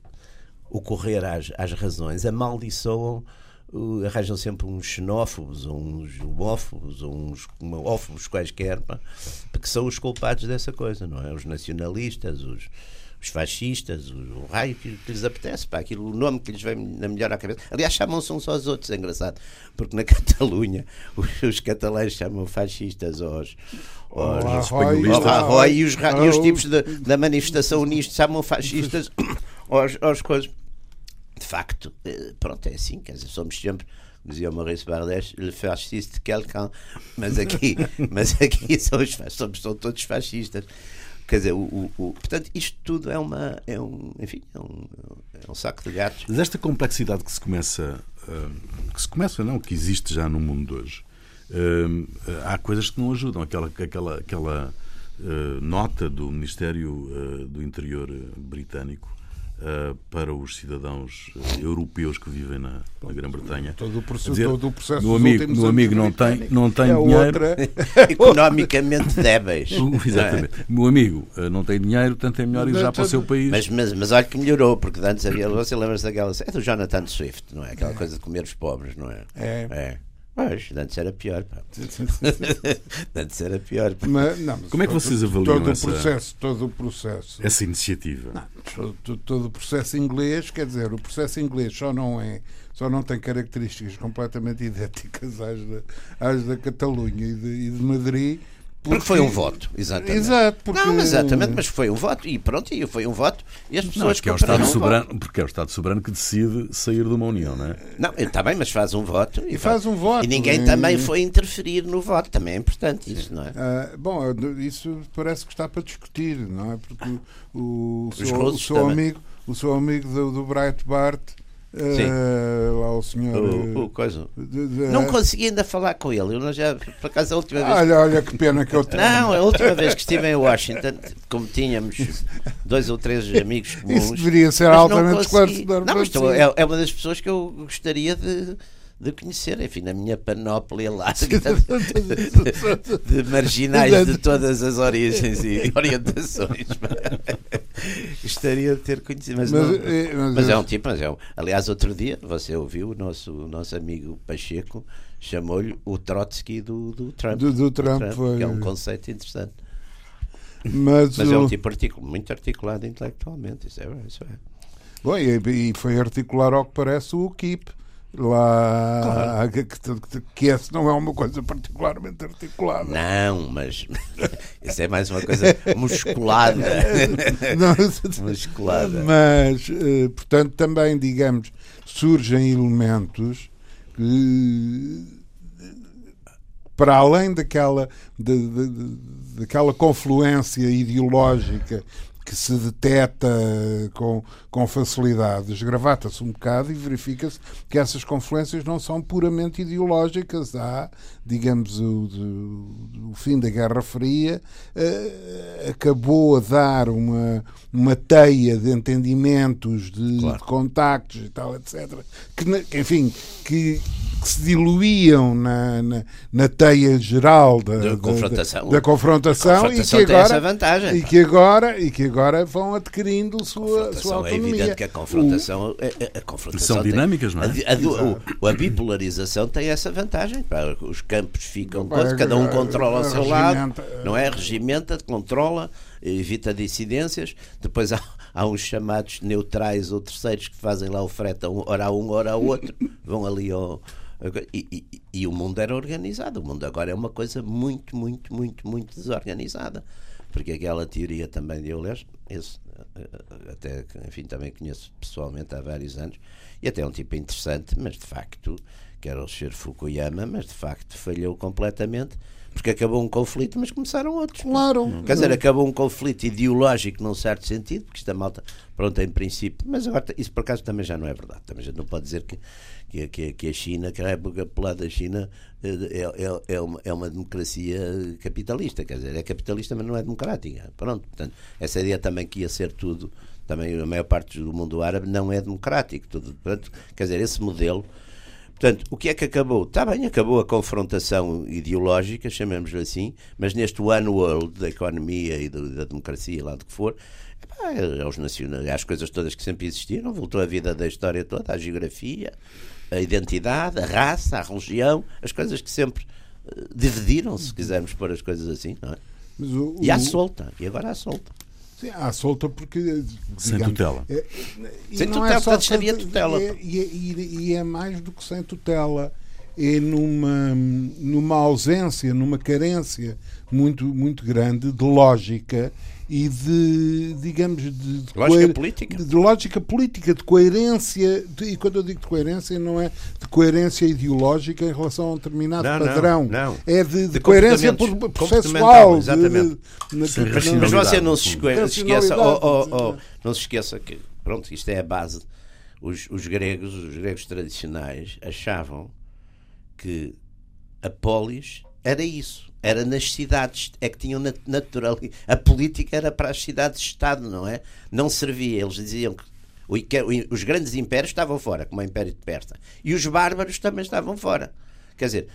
ocorrer às, às razões, amaldiçoam uh, arranjam sempre uns xenófobos, uns homófobos, ou uns homófobos quaisquer, porque são os culpados dessa coisa, não é? Os nacionalistas, os, os fascistas, o, raio que, que, lhes apetece, pá, aquilo, o nome que lhes vem na melhor à cabeça. Aliás, chamam-se uns aos outros, é engraçado, porque na Catalunha os, os catalães chamam fascistas aos. aos espanholistas. E, os, e os tipos de, da manifestação unista chamam fascistas aos, aos coisas. De facto, eh, pronto, é assim, quer dizer, somos sempre dizia o Maurice Bardes, le fasciste quelqu'un, mas aqui, mas aqui somos, todos fascistas. Quer dizer, o, o, o, portanto, isto tudo é uma. É um, enfim, é um, é um saco de gatos. Mas esta complexidade que se começa. Uh, que se começa, não, que existe já no mundo de hoje. Uh, há coisas que não ajudam. Aquela, aquela, aquela uh, nota do Ministério do Interior britânico para os cidadãos uh, europeus que vivem na, na Grã-Bretanha. Todo o processo, dizer, todo o processo no amigo, no amigo não tem, não tem é dinheiro. Outra... Economicamente débeis. Exatamente. É? Meu amigo uh, não tem dinheiro, portanto é melhor ir já para o seu país. Mas, mas, mas olha que melhorou, porque antes havia, você lembra-se daquela. É do Jonathan Swift, não é? Aquela coisa de comer os pobres, não é? É. é. Pois, antes era pior. Pá. antes era pior. Mas, não, mas Como é que vocês avaliam todo essa, o processo, todo o processo, essa iniciativa? Não, todo, todo, o processo inglês, quer dizer, o processo inglês só não é, só não tem características completamente idênticas às da, às da Catalunha e de, e de Madrid Porque foi um voto, exatamente. Exato, porque... Não, exatamente, mas foi um voto e pronto, e foi um voto e as pessoas Não, porque é o Estado um soberano, voto. porque é o Estado soberano que decide sair de uma união, não é? Não, está bem, mas faz um voto e, faz um voto. E ninguém E- também foi interferir no voto, também é importante isso, não é? Ah, bom, isso parece que está para discutir, não é? Porque o, o seu, o seu amigo, o seu amigo do, do Breitbart, ah, lá o senhor. O, o ah, coisa. de- de- Não consegui ainda falar com ele. Eu não já, por acaso, a última vez. Olha, olha que pena que eu tenho. Não, a última vez que estive em Washington, como tínhamos dois ou três amigos comuns. Isso deveria ser altamente esclarecedor. Não, mas estou- é, é uma das pessoas que eu gostaria de, de conhecer, enfim, na minha panóplia larga de, de marginais de todas as origens e orientações. gostaria de ter conhecido, mas, Mas, não- eh, mas mas é um tipo, mas é um, aliás, outro dia, você ouviu, o nosso, o nosso amigo Pacheco chamou-lhe o Trotsky do, do Trump. Do- do Trump, foi- que é um conceito interessante. Mas, Mas é o- um tipo articu- muito articulado intelectualmente, isso é, isso é. Bom, e, e foi articular ao que parece o KIP. Lá, que, que, que esse não é uma coisa particularmente articulada. Não, mas isso é mais uma coisa musculada. Não, musculada. Mas, eh, portanto, também, digamos, surgem elementos que, para além daquela, de- de- de- daquela confluência ideológica que se detecta com, com facilidade, esgravata-se um bocado e verifica-se que essas confluências não são puramente ideológicas. Há, digamos, o, o fim da Guerra Fria eh, acabou a dar uma, uma teia de entendimentos, de, Claro. de contactos e tal, etc., que, enfim, que, que se diluíam na, na, na teia geral da, Da da- confrontação. da confrontação, confrontação e que agora vantagem, e pá. que agora e que agora vão adquirindo sua, sua é autonomia. evidente que a confrontação, a, a- a confrontação São tem- dinâmicas, não é? A, a a bipolarização tem essa vantagem. pá, Os campos ficam, cada um controla o seu lado, não é? Regimenta, controla, evita dissidências. Depois há, há uns chamados neutrais ou terceiros que fazem lá o frete, um, ora a um, ora a outro, vão ali ao. E, e- e o mundo era organizado. O mundo agora é uma coisa muito, muito, muito, muito desorganizada. Porque aquela teoria também de Euler, esse, eh, até enfim, também conheço pessoalmente há vários anos, e até é um tipo interessante, mas de facto, que era o Sr. Fukuyama, mas de facto falhou completamente, porque acabou um conflito, mas começaram outros. Claro. Quer dizer, acabou um conflito ideológico num certo sentido, porque esta malta, pronto, em princípio, mas agora isso por acaso também já não é verdade. Também já não pode dizer que, que, que, a China, que a República Popular da China eh, é, é, é, uma, é uma democracia capitalista, quer dizer, é capitalista, mas não é democrática. Pronto, portanto, essa ideia também que ia ser tudo, também a maior parte do mundo árabe não é democrático. Tudo, portanto, quer dizer, esse modelo. Portanto, o que é que acabou? Está bem, acabou a confrontação ideológica, chamemos-lhe assim, mas neste One World da economia e da democracia, lá do que for, é aos nacionais, às coisas todas que sempre existiram, voltou a vida da história toda, à geografia, a identidade, a raça, a religião, as coisas que sempre eh, dividiram, se quisermos pôr as coisas assim, não é? O- E à solta, e agora à solta. Sim, à solta porque. Sem digamos, tutela. é- Sem não tutela, é só portanto, sem- tutela. é- E é, e- e é mais do que sem tutela. É numa, numa ausência, numa carência muito, muito grande de lógica e de, digamos, de, de Lógica coer- política. De, de lógica política, de coerência. de- e quando eu digo de coerência, não é de coerência ideológica em relação a um determinado Não, não, padrão. não. É de, de De coerência processual. Exatamente. Mas, você não se, esqueça, oh, oh, oh, não se esqueça que, pronto, isto é a base. Os, os gregos, os gregos tradicionais, achavam que a polis era isso. Era nas cidades, é que tinham nat- natural. A política era para as cidades-estado, não é? Não servia. Eles diziam que os grandes impérios estavam fora, como o Império de Persa. E os bárbaros também estavam fora. Quer dizer,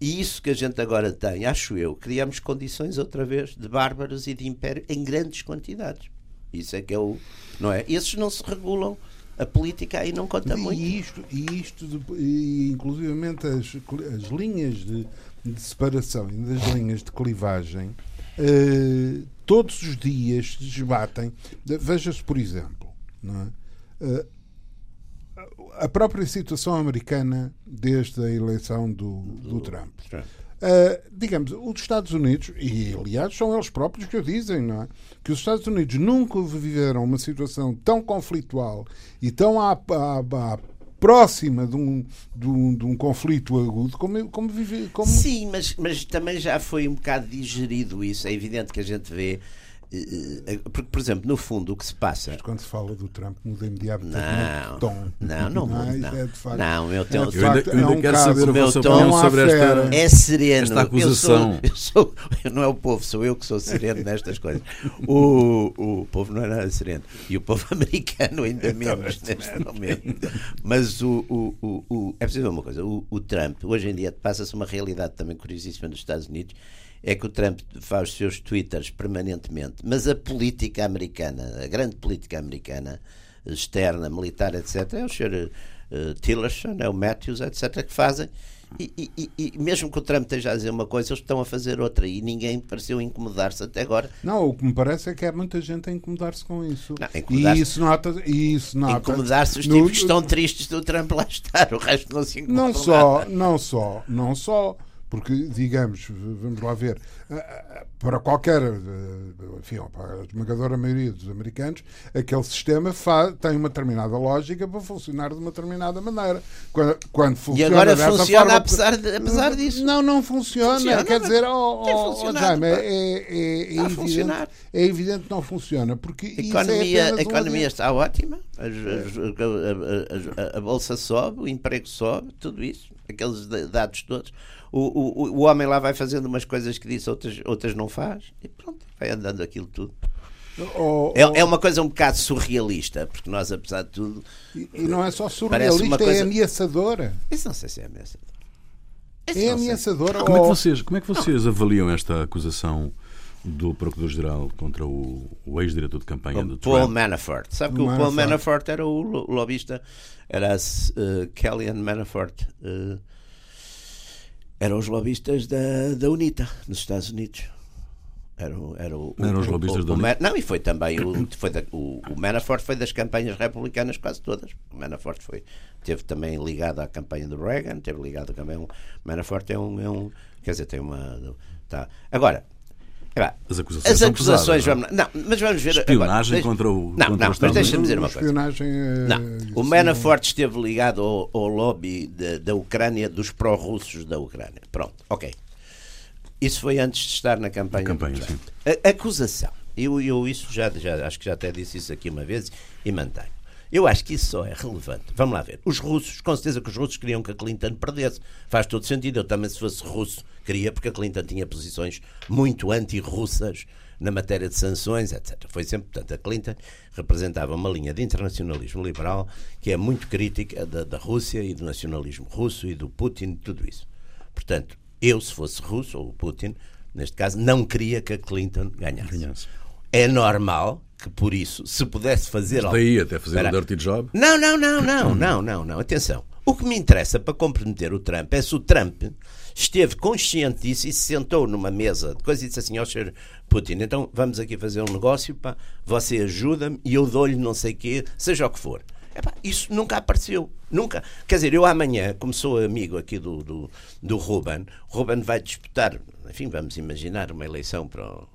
e isso que a gente agora tem, acho eu, criamos condições outra vez de bárbaros e de império em grandes quantidades. Isso é que é o. Não é? Esses não se regulam. A política aí não conta muito. E isto, e isto de- e inclusivamente as, as linhas de, de separação e das linhas de clivagem, eh, todos os dias se desbatem. De- Veja-se, por exemplo, é? Eh, a própria situação americana desde a eleição do, do Trump. Uh, digamos, os Estados Unidos, e aliás são eles próprios que o dizem, não é? Que os Estados Unidos nunca viveram uma situação tão conflitual e tão à, à, à próxima de um, de um, de um conflito agudo como, como vive. Como... Sim, mas, mas também já foi um bocado digerido isso. É evidente que a gente vê porque, por exemplo, no fundo, o que se passa. Mas quando se fala do Trump, muda imediatamente não, o tom. Não, não muda. Não, é de facto, não meu tom. É eu ainda, eu ainda é um quero saber a vossa opinião sobre esta, é sereno. esta acusação. Eu sou, eu sou, não é o povo, sou eu que sou sereno nestas coisas. O, o povo não é nada sereno. E o povo americano, ainda menos neste momento. Mas o, o, o, o, é preciso ver uma coisa: o, o Trump, hoje em dia, passa-se uma realidade também curiosíssima nos Estados Unidos é que o Trump faz os seus twitters permanentemente, mas a política americana, a grande política americana, externa, militar, etc., é o Sr. Uh, Tillerson, é o Matthews, etc., que fazem. E, e, e, mesmo que o Trump esteja a dizer uma coisa, eles estão a fazer outra e ninguém pareceu incomodar-se até agora. Não, o que me parece é que há muita gente a incomodar-se com isso. Não, incomodar e isso nota. E isso nota incomodar-se os no, tipos que estão tristes do Trump lá estar, o resto não se incomoda. Não só, não só, não só porque, digamos, vamos lá ver, para qualquer, enfim, para a esmagadora maioria dos americanos, aquele sistema faz, tem uma determinada lógica para funcionar de uma determinada maneira. Quando, quando funciona e agora funciona forma, apesar, de, apesar disso? Não, não funciona. funciona quer dizer, oh, oh, oh Jaime, é, é, é, evidente, é evidente que não funciona. Porque a economia, é a economia está ótima, a, a, a, a bolsa sobe, o emprego sobe, tudo isso, aqueles dados todos o, o, o homem lá vai fazendo umas coisas que disse, outras, outras não faz, e pronto, vai andando aquilo tudo. Oh, oh, é, é uma coisa um bocado surrealista, porque nós, apesar de tudo. E, e não é só surrealista, é coisa... é ameaçadora. Isso não sei se é ameaçadora. é ameaçadora. Como, é que vocês, como é que vocês avaliam esta acusação do Procurador-Geral contra o, o ex-diretor de campanha o do Paul Trump? Manafort. Sabe que o Paul Manafort era o lobista, era a uh, Kellyanne Manafort. Uh, eram os lobistas da, da UNITA, nos Estados Unidos. Eram, era o, eram os lobistas da UNITA? Não, e foi também o, foi da, o, o, Manafort foi das campanhas republicanas quase todas. O Manafort foi, teve também ligado à campanha do Reagan, teve ligado também. O Manafort é um, é um quer dizer, tem uma. Tá. Agora, as acusações, as acusações vamos, não, mas vamos ver espionagem agora, contra o não, contra não, mas deixa-me dizer uma coisa. Espionagem, é não, o Manafort esteve ligado ao, ao lobby de, da Ucrânia dos pró-russos da Ucrânia. Pronto, ok. Isso foi antes de estar na campanha. campanha sim. A, acusação. Eu, eu isso já, já acho que já até disse isso aqui uma vez e mantenho. Eu acho que isso só é relevante. Vamos lá ver. Os russos, com certeza que os russos queriam que a Clinton perdesse. Faz todo sentido. Eu também, se fosse russo, queria, porque a Clinton tinha posições muito anti-russas na matéria de sanções, etc. Foi sempre, portanto, a Clinton representava uma linha de internacionalismo liberal que é muito crítica da, da Rússia e do nacionalismo russo e do Putin, tudo isso. Portanto, eu, se fosse russo, ou o Putin, neste caso, não queria que a Clinton ganhasse. ganhasse. É normal que por isso, se pudesse fazer algo. Daí até fazer Espera. um dirty job? Não, não, não, não, não, não, não. Atenção. O que me interessa para comprometer o Trump é se o Trump esteve consciente disso e se sentou numa mesa de coisa e disse assim ao Sr. Putin: então vamos aqui fazer um negócio, pá, você ajuda-me e eu dou-lhe não sei o quê, seja o que for. Epá, isso nunca apareceu. Nunca. Quer dizer, eu amanhã, como sou amigo aqui do, do, do Ruben, o Ruben vai disputar, enfim, vamos imaginar uma eleição para o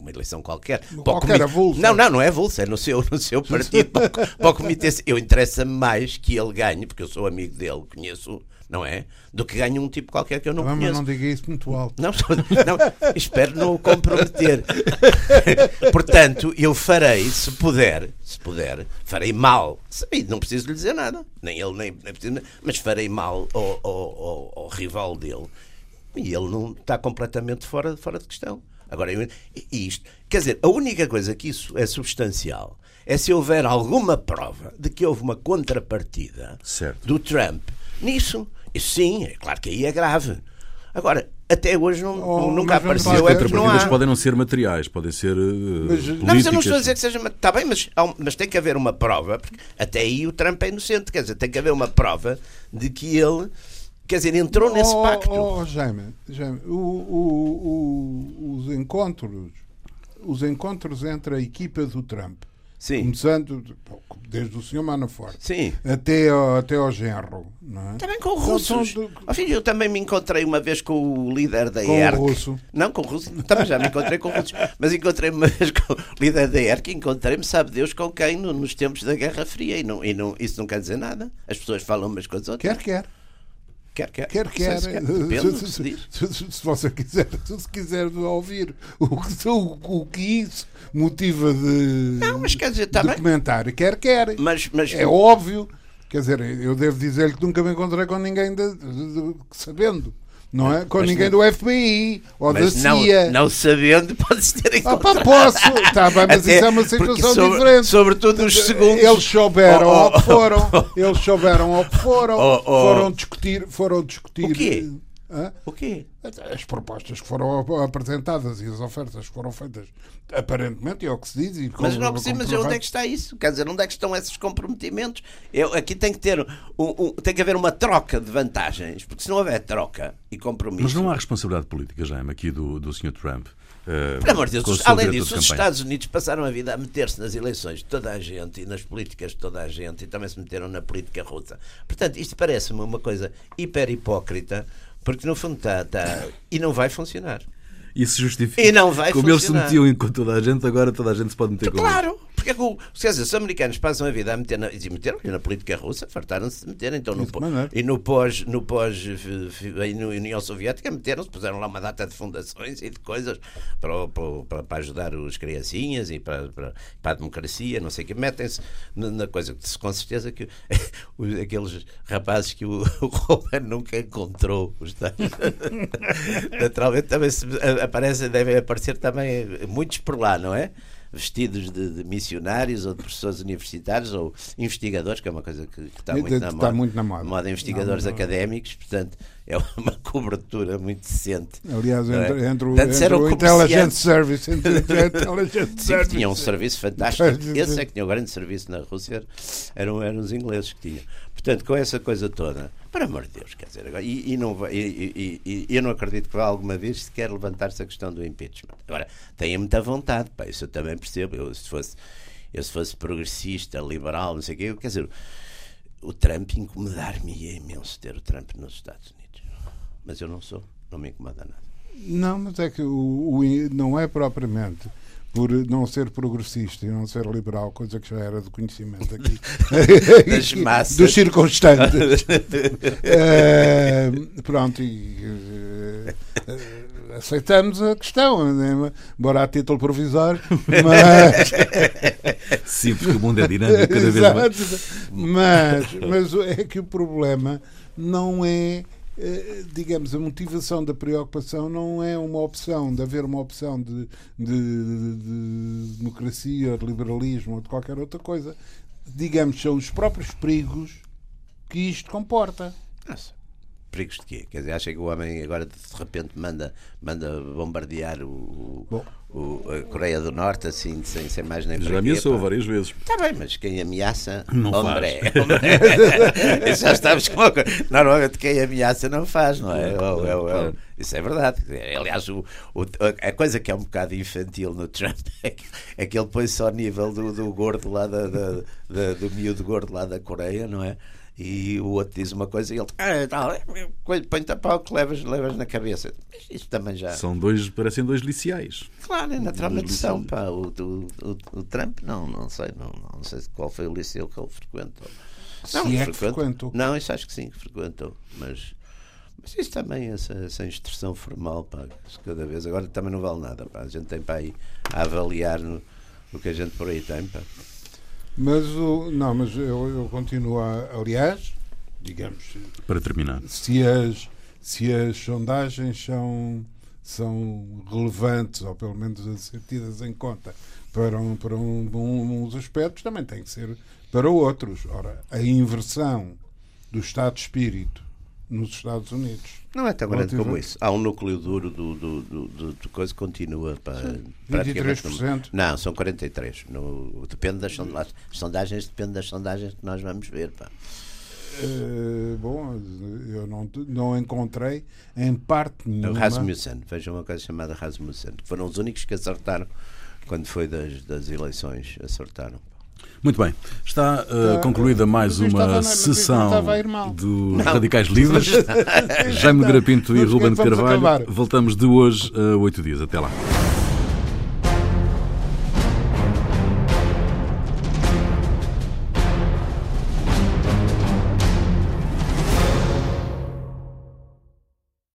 uma eleição qualquer. Qualquer avulso. Não, não, não é avulso, é no seu, no seu partido. para, para o comitê. Eu interessa-me mais que ele ganhe, porque eu sou amigo dele, conheço, não é? Do que ganhe um tipo qualquer que eu não ah, conheço. Mas não diga isso muito alto. Não, não espero não o comprometer. Portanto, eu farei, se puder, se puder, farei mal. Não preciso lhe dizer nada. Nem ele, nem, nem preciso, mas farei mal ao, ao, ao, ao rival dele. E ele não está completamente fora, fora de questão. Agora, isto, quer dizer, a única coisa que isso é substancial é se houver alguma prova de que houve uma contrapartida certo. do Trump nisso. Sim, é claro que aí é grave. Agora, até hoje não, oh, nunca apareceu. Não há... podem não ser materiais, podem ser uh, mas, Não, mas eu não estou a dizer que seja. Está bem, mas, mas tem que haver uma prova, porque até aí o Trump é inocente. Quer dizer, tem que haver uma prova de que ele Quer dizer, entrou nesse oh, pacto. Oh, Jaime, Jaime o, o, o, os encontros os encontros entre a equipa do Trump Sim. Começando desde o senhor Manafort Sim. até ao, até ao genro. Não é? Também com russos. são filho, eu também me encontrei uma vez com o líder da Com o ERC. russo. Não, com o russo. Também já me encontrei com russos. Mas encontrei-me uma vez com o líder da ERC. Encontrei-me, sabe Deus, com quem no- nos tempos da Guerra Fria. E, não, e não, isso não quer dizer nada. As pessoas falam umas com as outras. Quer, quer. Quer, quer. Quer, quer. se Depende do que se. Se, se- se você quiser, se quiser ouvir o que, o, o que isso motiva de, Não, mas quer dizer, de também. comentário, quer, quer. Mas, mas É óbvio. Quer dizer, eu devo dizer-lhe que nunca me encontrei com ninguém de- de- sabendo. Não é? Com Mas ninguém não- do FBI ou da mas não, CIA. não sabendo, pode-se ter Ah, encontrado. pá, posso. Está bem, mas Até isso é uma situação sobre- diferente. Sobretudo os segundos. Eles souberam Oh, oh, ao que foram. Eles souberam ao que foram. Oh, oh. Foram discutir. Foram discutir O quê? O quê? As propostas que foram ap- apresentadas e as ofertas que foram feitas, aparentemente, é o que se diz. E Mas com- não percebo, mas onde é que está isso? Quer dizer, onde é que estão esses comprometimentos? Eu, aqui tem que ter um, um- tem que haver uma troca de vantagens, porque se não houver troca e compromisso. Mas não há responsabilidade política, Jaime, aqui do, do Sr. Trump. eh, Pelo amor de Deus, além disso, de os. Estados Unidos passaram a vida a meter-se nas eleições de toda a gente e nas políticas de toda a gente e também se meteram na política russa. Portanto, isto parece-me uma coisa hiper hipócrita, porque no fundo está. está e não vai funcionar. Isso justifica. E não vai Como eles se funcionar. metiam com toda a gente, agora toda a gente se pode meter com eles. Claro, porque é que o, quer dizer, os americanos passam a vida a meter na, e meteram na política russa, fartaram-se de meter, então no, e no pós, no pós aí no União Soviética meteram-se, puseram lá uma data de fundações e de coisas para, para, para, ajudar os criancinhas e para, para, para a democracia, não sei o que, metem-se na, coisa que com certeza que aqueles rapazes que o, o Roman nunca encontrou, os naturalmente também se, aparecem, devem aparecer também muitos por lá, não é? Vestidos de, de missionários ou de professores universitários ou investigadores, que é uma coisa que, que está, Está muito na, muito moda. na moda. A moda de investigadores Não, não. académicos, portanto, é uma cobertura muito decente. Aliás, Não é? entre, entre o, Portanto, entre o comerciantes. Service, entre Sim, Service. tinha um serviço fantástico. Esse é que tinha um grande serviço na Rússia, eram, eram os ingleses que tinham. Portanto, com essa coisa toda, para amor de Deus, quer dizer, agora, e, e não e, e- eu não acredito que vá alguma vez sequer levantar-se a questão do impeachment. Agora, tenha muita vontade, pá, isso eu também percebo. Eu, se fosse, eu, se fosse progressista, liberal, não sei o quê, eu, quer dizer, o Trump incomodar-me imenso ter o Trump nos Estados Unidos. Mas eu não sou, não me incomoda nada. Não, mas é que o, o- não é propriamente por não ser progressista e não ser liberal, coisa que já era de conhecimento aqui, Das massas. dos circunstantes. Eh, pronto, e eh, aceitamos a questão, né? embora a título provisório, mas. Sim, porque o mundo é dinâmico cada vez mais. Mas, mas é que o problema não é, digamos, a motivação da preocupação não é uma opção, de haver uma opção de, de- de democracia, de liberalismo ou de qualquer outra coisa. Digamos, são os próprios perigos que isto comporta. Nossa, perigos de quê? Quer dizer, acha que o homem agora de repente manda, manda bombardear o, Bom. O- a Coreia do Norte assim, sem, sem mais nem Já ameaçou pá? várias vezes. Está bem, mas quem ameaça, Não hombre, faz. hombre. já estamos com uma coisa. Normalmente quem ameaça não faz, não é? Claro, Ou- ou- ou- claro. Isso é verdade. Aliás, o, o- a coisa que é um bocado infantil no Trump é que, é que ele põe-se ao nível do, do gordo lá da, da- da- do miúdo gordo lá da Coreia, não é? E o outro diz uma coisa e ele ah, tal, põe-te a pau que levas, levas na cabeça. Mas Isso também já. São dois, parecem dois liciais. Claro, é naturalmente são. Pá. O, o, o, o Trump, não, não sei, não, não sei qual foi o liceu que ele frequentou. Se é que frequentou. Não, isso acho que sim, que frequentou. Mas, mas isso também, essa, essa instrução formal, pá, cada vez. Agora também não vale nada. Pá. A gente tem para aí a avaliar no, o que a gente por aí tem. Pá. Mas, o, não, mas eu, eu continuo a, aliás, digamos, Para terminar. se as, se as sondagens são, são relevantes, ou pelo menos a ser tidas em conta para, um, para um, um- uns aspectos, também tem que ser para outros. Ora, a inversão do estado de espírito nos Estados Unidos. Não é tão grande como isso. Há um núcleo duro do, do, do, do- do coisa que continua para praticamente 23%. no- Não, são 43. No, depende das sondagens. As sondagens depende das sondagens que nós vamos ver. Pá. Eh, bom, eu não, não encontrei em parte O nenhuma. Rasmussen, vejam uma coisa chamada Rasmussen, que foram os únicos que acertaram quando foi das, das eleições, acertaram. Muito bem. Está uh, concluída mais uma sessão dos Radicais Livres. Jaime Nogueira Pinto e Ruben de Carvalho. Voltamos de hoje a oito dias. Até lá.